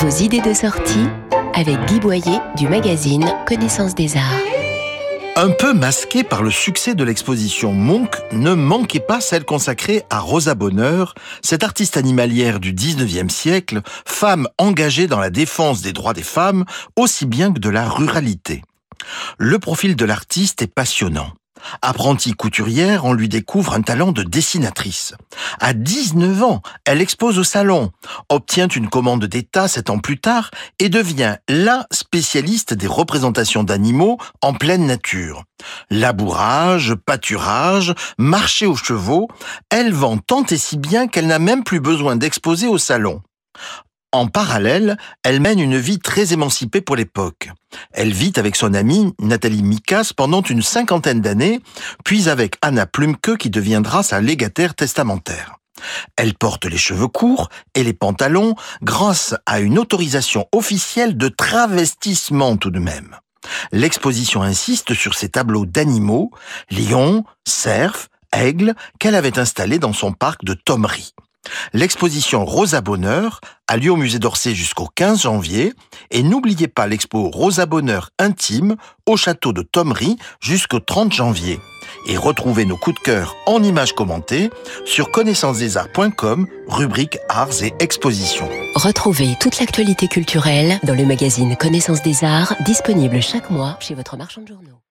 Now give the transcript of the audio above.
Vos idées de sortie avec Guy Boyer du magazine Connaissance des Arts. Un peu masqué par le succès de l'exposition Monk, ne manquait pas celle consacrée à Rosa Bonheur, cette artiste animalière du 19e siècle, femme engagée dans la défense des droits des femmes, aussi bien que de la ruralité. Le profil de l'artiste est passionnant. Apprentie couturière, on lui découvre un talent de dessinatrice. À 19 ans, elle expose au salon, obtient une commande d'État sept ans plus tard et devient la spécialiste des représentations d'animaux en pleine nature. Labourage, pâturage, marché aux chevaux, elle vend tant et si bien qu'elle n'a même plus besoin d'exposer au salon. En parallèle, elle mène une vie très émancipée pour l'époque. Elle vit avec son amie Nathalie Mikas pendant une cinquantaine d'années, puis avec Anna Plumke qui deviendra sa légataire testamentaire. Elle porte les cheveux courts et les pantalons grâce à une autorisation officielle de travestissement tout de même. L'exposition insiste sur ces tableaux d'animaux, lions, cerfs, aigles, qu'elle avait installés dans son parc de Thomery. L'exposition Rosa Bonheur a lieu au musée d'Orsay jusqu'au 15 janvier et n'oubliez pas l'expo Rosa Bonheur intime au château de Thomery jusqu'au 30 janvier. Et retrouvez nos coups de cœur en images commentées sur connaissancesdesarts.com, rubrique Arts et Expositions. Retrouvez toute l'actualité culturelle dans le magazine Connaissance des Arts, disponible chaque mois chez votre marchand de journaux.